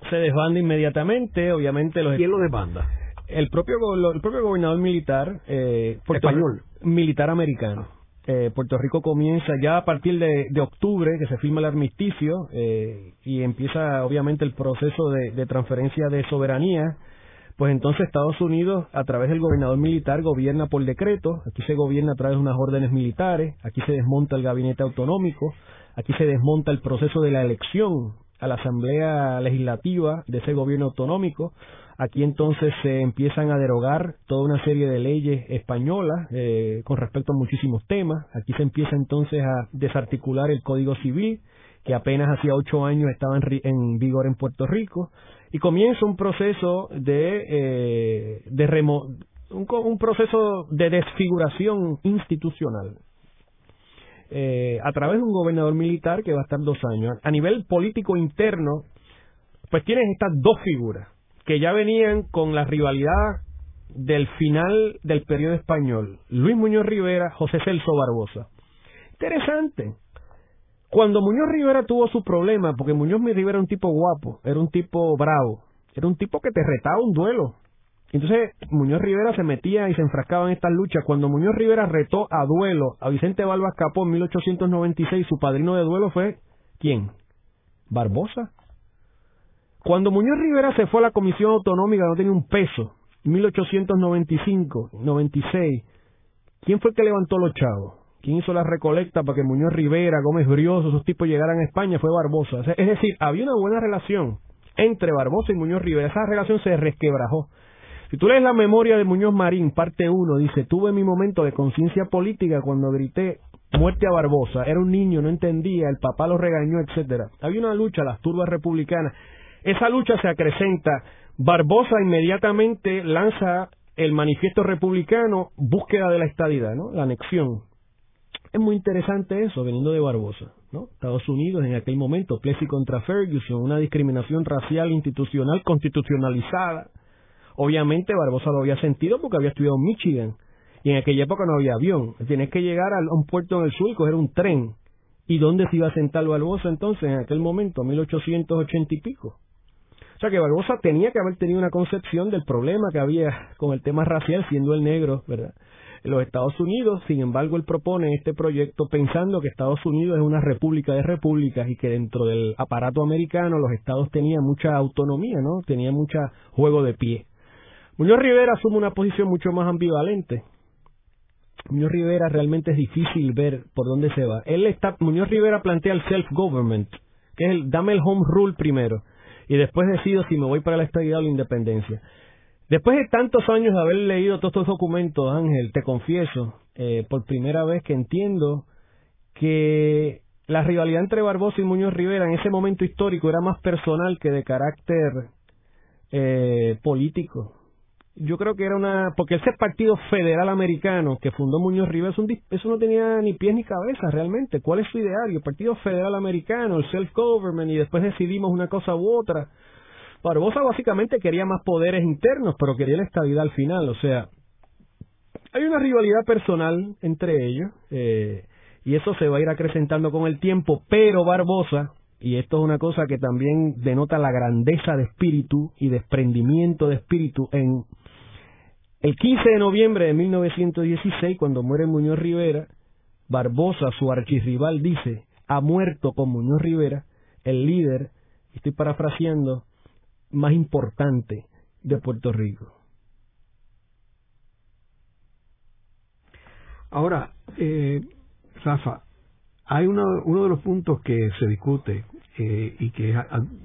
Se desbanda inmediatamente, obviamente. Los ¿Quién lo desbanda? El propio, el propio gobernador militar. Eh, Español. Militar americano. Eh, Puerto Rico comienza ya a partir de, octubre, que se firma el armisticio, eh, y empieza obviamente el proceso de, transferencia de soberanía, pues entonces Estados Unidos, a través del gobernador militar, gobierna por decreto, aquí se gobierna a través de unas órdenes militares, aquí se desmonta el gabinete autonómico, aquí se desmonta el proceso de la elección a la Asamblea Legislativa de ese gobierno autonómico, Aquí entonces se empiezan a derogar toda una serie de leyes españolas eh, con respecto a muchísimos temas. Aquí se empieza entonces a desarticular el Código Civil, que apenas hacía ocho años estaba en, vigor en Puerto Rico, y comienza un proceso de, eh, un, proceso de desfiguración institucional. Eh, a través de un gobernador militar que va a estar dos años. A nivel político interno, pues tienes estas dos figuras que ya venían con la rivalidad del final del periodo español, Luis Muñoz Rivera, José Celso Barbosa. Interesante. Cuando Muñoz Rivera tuvo su problema, porque Muñoz Rivera era un tipo guapo, era un tipo bravo, era un tipo que te retaba un duelo. Entonces Muñoz Rivera se metía y se enfrascaba en estas luchas. Cuando Muñoz Rivera retó a duelo a Vicente Balbas Capó en 1896, su padrino de duelo fue ¿quién? Barbosa. Cuando Muñoz Rivera se fue a la Comisión Autonómica no tenía un peso 1895, 96, ¿quién fue el que levantó los chavos? ¿Quién hizo la recolecta para que Muñoz Rivera, Gómez Brioso, esos tipos llegaran a España? Fue Barbosa. Es decir, había una buena relación entre Barbosa y Muñoz Rivera. Esa relación se resquebrajó. Si tú lees la memoria de Muñoz Marín, parte 1, dice, tuve mi momento de conciencia política cuando grité muerte a Barbosa. Era un niño, no entendía, el papá lo regañó, etcétera. Había una lucha, las turbas republicanas. Esa lucha se acrecenta. Barbosa inmediatamente lanza el manifiesto republicano, búsqueda de la estadidad, ¿no? La anexión. Es muy interesante eso, veniendo de Barbosa, ¿no? Estados Unidos en aquel momento, Plessy contra Ferguson, una discriminación racial institucional constitucionalizada. Obviamente Barbosa lo había sentido porque había estudiado en Michigan y en aquella época no había avión. Tienes que llegar a un puerto en el sur y coger un tren. ¿Y dónde se iba a sentar Barbosa entonces en aquel momento, 1880 y pico? O sea que Barbosa tenía que haber tenido una concepción del problema que había con el tema racial siendo el negro, ¿verdad? En los Estados Unidos, sin embargo, él propone este proyecto pensando que Estados Unidos es una república de repúblicas y que dentro del aparato americano los estados tenían mucha autonomía, ¿no? Tenían mucho juego de pie. Muñoz Rivera asume una posición mucho más ambivalente. Muñoz Rivera realmente es difícil ver por dónde se va. Él está, Muñoz Rivera plantea el self-government, que es el dame el home rule primero, y después decido si me voy para la estabilidad o la independencia. Después de tantos años de haber leído todos estos documentos, Ángel, te confieso, eh, por primera vez que entiendo que la rivalidad entre Barbosa y Muñoz Rivera en ese momento histórico era más personal que de carácter eh, político yo creo que era una porque ese partido federal americano que fundó Muñoz Rivera eso no tenía ni pies ni cabeza realmente. Cuál es su ideario el partido federal americano el self government y después decidimos una cosa u otra. Barbosa básicamente quería más poderes internos pero quería la estabilidad al final. O sea hay una rivalidad personal entre ellos eh, y eso se va a ir acrecentando con el tiempo. Pero Barbosa y esto es una cosa que también denota la grandeza de espíritu y desprendimiento de espíritu en el 15 de noviembre de 1916, cuando muere Muñoz Rivera, Barbosa, su archirrival, dice, ha muerto con Muñoz Rivera el líder, estoy parafraseando, más importante de Puerto Rico. Ahora, eh, Rafa, hay uno, uno de los puntos que se discute eh, y que es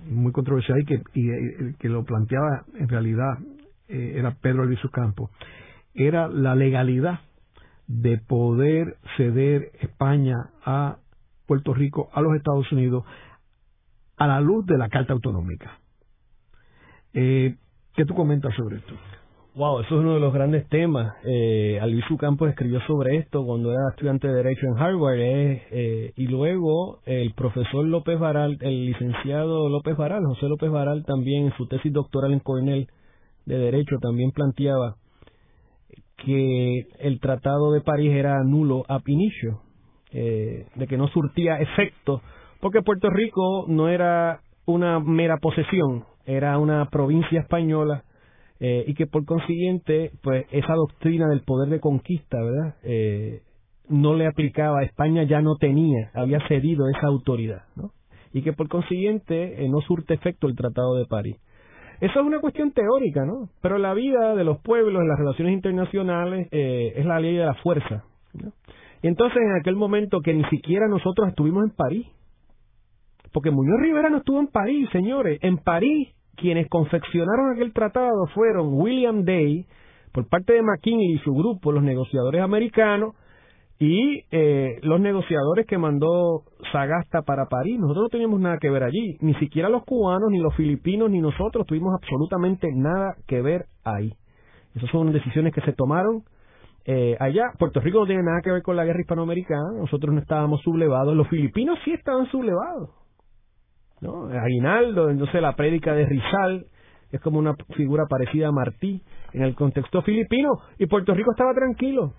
muy controversial y eh, que lo planteaba en realidad eh, era Pedro Luis Campo, era la legalidad de poder ceder España a Puerto Rico, a los Estados Unidos, a la luz de la Carta Autonómica. Eh, ¿Qué tú comentas sobre esto? Wow, eso es uno de los grandes temas. Eh, Alviso Campos escribió sobre esto cuando era estudiante de Derecho en Harvard eh, y luego el profesor López Varal, el licenciado López Varal, José López Varal también en su tesis doctoral en Cornell de Derecho también planteaba que el Tratado de París era nulo ab inicio, eh, de que no surtía efecto, porque Puerto Rico no era una mera posesión, era una provincia española eh, y que por consiguiente, pues esa doctrina del poder de conquista, ¿verdad? Eh, no le aplicaba, España ya no tenía, había cedido esa autoridad, ¿no? Y que por consiguiente no surte efecto el Tratado de París. Eso es una cuestión teórica, ¿no? Pero la vida de los pueblos en las relaciones internacionales eh, es la ley de la fuerza. Y entonces en aquel momento que ni siquiera nosotros estuvimos en París, porque Muñoz Rivera no estuvo en París, señores, en París quienes confeccionaron aquel tratado fueron William Day, por parte de McKinney y su grupo, los negociadores americanos, y eh, los negociadores que mandó Sagasta para París, nosotros no teníamos nada que ver allí, ni siquiera los cubanos, ni los filipinos, ni nosotros tuvimos absolutamente nada que ver ahí. Esas son decisiones que se tomaron eh, allá. Puerto Rico no tiene nada que ver con la guerra hispanoamericana, nosotros no estábamos sublevados, los filipinos sí estaban sublevados. ¿no? Aguinaldo, entonces la prédica de Rizal, es como una figura parecida a Martí en el contexto filipino, y Puerto Rico estaba tranquilo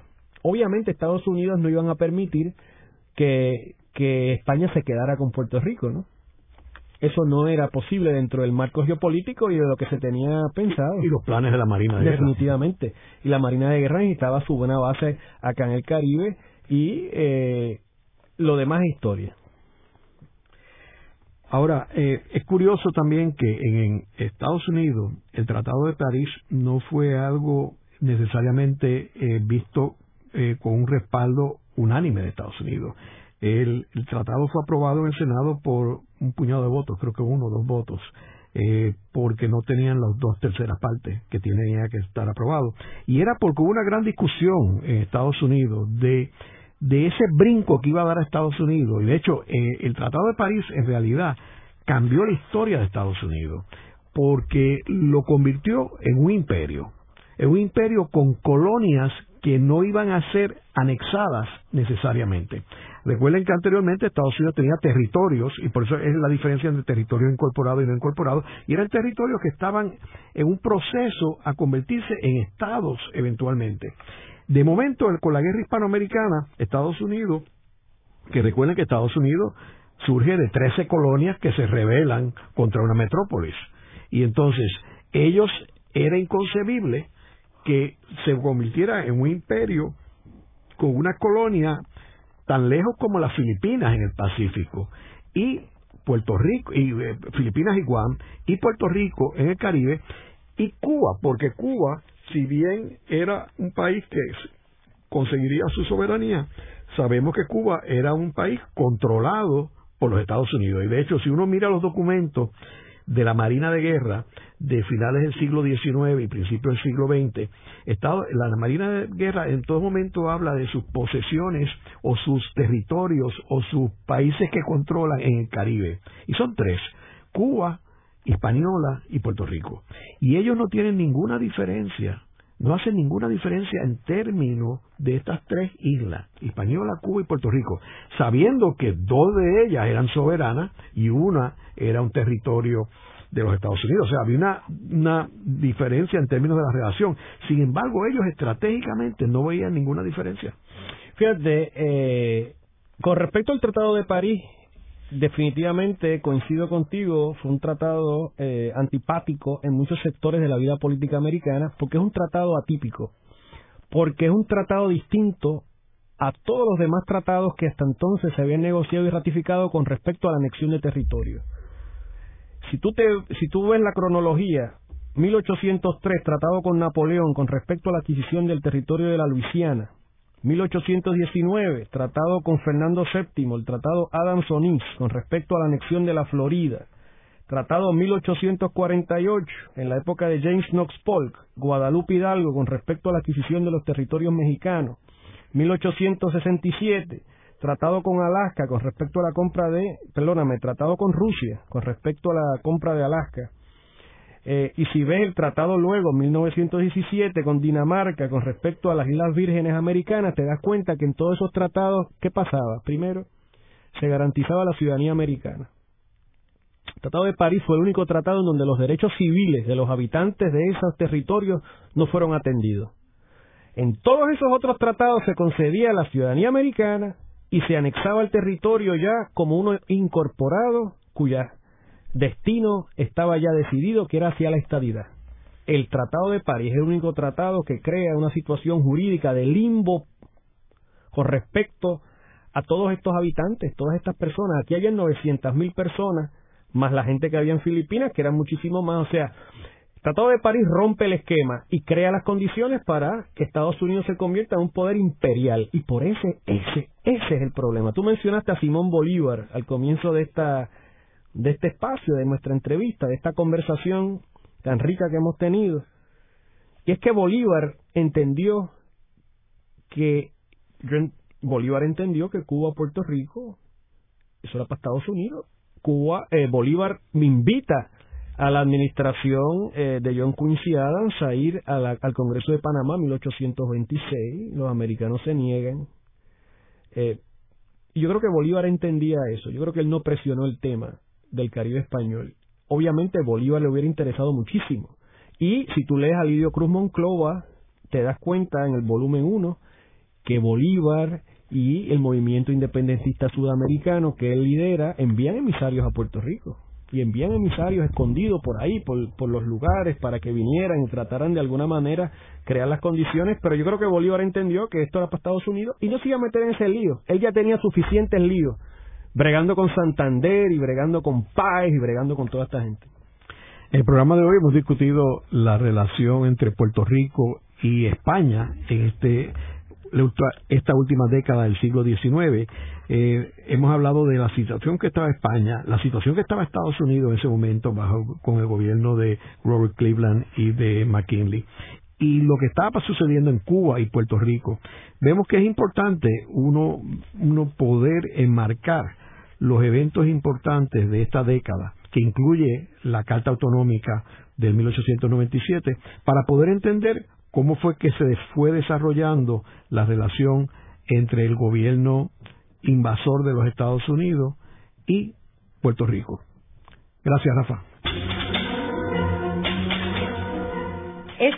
obviamente Estados Unidos no iban a permitir que, que España se quedara con Puerto Rico, ¿no? Eso no era posible dentro del marco geopolítico y de lo que se tenía pensado. Y los planes de la Marina de Guerra. Definitivamente. Y la Marina de Guerra necesitaba su buena base acá en el Caribe y eh, lo demás es historia. Ahora, eh, es curioso también que en, Estados Unidos el Tratado de París no fue algo necesariamente eh, visto eh, con un respaldo unánime de Estados Unidos. El, tratado fue aprobado en el Senado por un puñado de votos, creo que uno o dos votos, porque no tenían las dos terceras partes que tenía que estar aprobado. Y era porque hubo una gran discusión en Estados Unidos de de ese brinco que iba a dar a Estados Unidos. Y de hecho, eh, el Tratado de París en realidad cambió la historia de Estados Unidos porque lo convirtió en un imperio, en un imperio con colonias que no iban a ser anexadas necesariamente. Recuerden que anteriormente Estados Unidos tenía territorios, y por eso es la diferencia entre territorios incorporados y no incorporados, y eran territorios que estaban en un proceso a convertirse en estados eventualmente. De momento, con la guerra hispanoamericana, Estados Unidos, que recuerden que Estados Unidos surge de 13 colonias que se rebelan contra una metrópolis. Y entonces, ellos era inconcebible que se convirtiera en un imperio con una colonia tan lejos como las Filipinas en el Pacífico y Puerto Rico y eh, Filipinas y Guam y Puerto Rico en el Caribe y Cuba porque Cuba si bien era un país que conseguiría su soberanía, sabemos que Cuba era un país controlado por los Estados Unidos. Y de hecho, si uno mira los documentos de la Marina de Guerra de finales del siglo XIX y principios del siglo XX, la Marina de Guerra en todo momento habla de sus posesiones o sus territorios o sus países que controlan en el Caribe. Y son tres, Cuba, Hispaniola y Puerto Rico. Y ellos no tienen ninguna diferencia, no hacen ninguna diferencia en términos de estas tres islas, Hispaniola, Cuba y Puerto Rico, sabiendo que dos de ellas eran soberanas y una era un territorio de los Estados Unidos. O sea, había una, una diferencia en términos de la relación. Sin embargo, ellos estratégicamente no veían ninguna diferencia. Fíjate, eh, con respecto al Tratado de París, definitivamente coincido contigo, fue un tratado eh, antipático en muchos sectores de la vida política americana porque es un tratado atípico, porque es un tratado distinto a todos los demás tratados que hasta entonces se habían negociado y ratificado con respecto a la anexión de territorio. Si tú, te, si tú ves la cronología, 1803, tratado con Napoleón con respecto a la adquisición del territorio de la Luisiana, 1819, tratado con Fernando VII, el tratado Adams-Onís con respecto a la anexión de la Florida. Tratado 1848, en la época de James Knox Polk, Guadalupe Hidalgo con respecto a la adquisición de los territorios mexicanos. 1867, tratado con Alaska con respecto a la compra de, perdóname, tratado con Rusia con respecto a la compra de Alaska. Eh, y si ves el tratado luego, 1917, con Dinamarca con respecto a las Islas Vírgenes Americanas, te das cuenta que en todos esos tratados, ¿qué pasaba? Primero, se garantizaba la ciudadanía americana. El Tratado de París fue el único tratado en donde los derechos civiles de los habitantes de esos territorios no fueron atendidos. En todos esos otros tratados se concedía la ciudadanía americana y se anexaba el territorio ya como uno incorporado cuya destino estaba ya decidido que era hacia la estadidad. El Tratado de París es el único tratado que crea una situación jurídica de limbo con respecto a todos estos habitantes, todas estas personas. Aquí hay 900.000 personas, más la gente que había en Filipinas, que eran muchísimo más. O sea, el Tratado de París rompe el esquema y crea las condiciones para que Estados Unidos se convierta en un poder imperial. Y por ese, ese, ese es el problema. Tú mencionaste a Simón Bolívar al comienzo de esta de este espacio, de nuestra entrevista, de esta conversación tan rica que hemos tenido. Y es que Bolívar entendió que Bolívar entendió que Cuba, Puerto Rico, eso era para Estados Unidos. Cuba, eh, Bolívar me invita a la administración eh, de John Quincy Adams a ir al Congreso de Panamá 1826. Los americanos se niegan. Eh, yo creo que Bolívar entendía eso. Yo creo que él no presionó el tema del Caribe español. Obviamente Bolívar le hubiera interesado muchísimo. Y si tú lees a Lidio Cruz Monclova, te das cuenta en el volumen 1 que Bolívar y el movimiento independentista sudamericano que él lidera envían emisarios a Puerto Rico y envían emisarios escondidos por ahí, por, por, los lugares, para que vinieran y trataran de alguna manera crear las condiciones, pero yo creo que Bolívar entendió que esto era para Estados Unidos y no se iba a meter en ese lío. Él ya tenía suficientes líos bregando con Santander y bregando con Páez y bregando con toda esta gente. En el programa de hoy hemos discutido la relación entre Puerto Rico y España en este esta última década del siglo XIX. Eh, hemos hablado de la situación que estaba España, la situación que estaba Estados Unidos en ese momento bajo con el gobierno de Robert Cleveland y de McKinley y lo que estaba sucediendo en Cuba y Puerto Rico. Vemos que es importante uno, uno poder enmarcar los eventos importantes de esta década, que incluye la Carta Autonómica del 1897, para poder entender cómo fue que se fue desarrollando la relación entre el gobierno invasor de los Estados Unidos y Puerto Rico. Gracias, Rafa.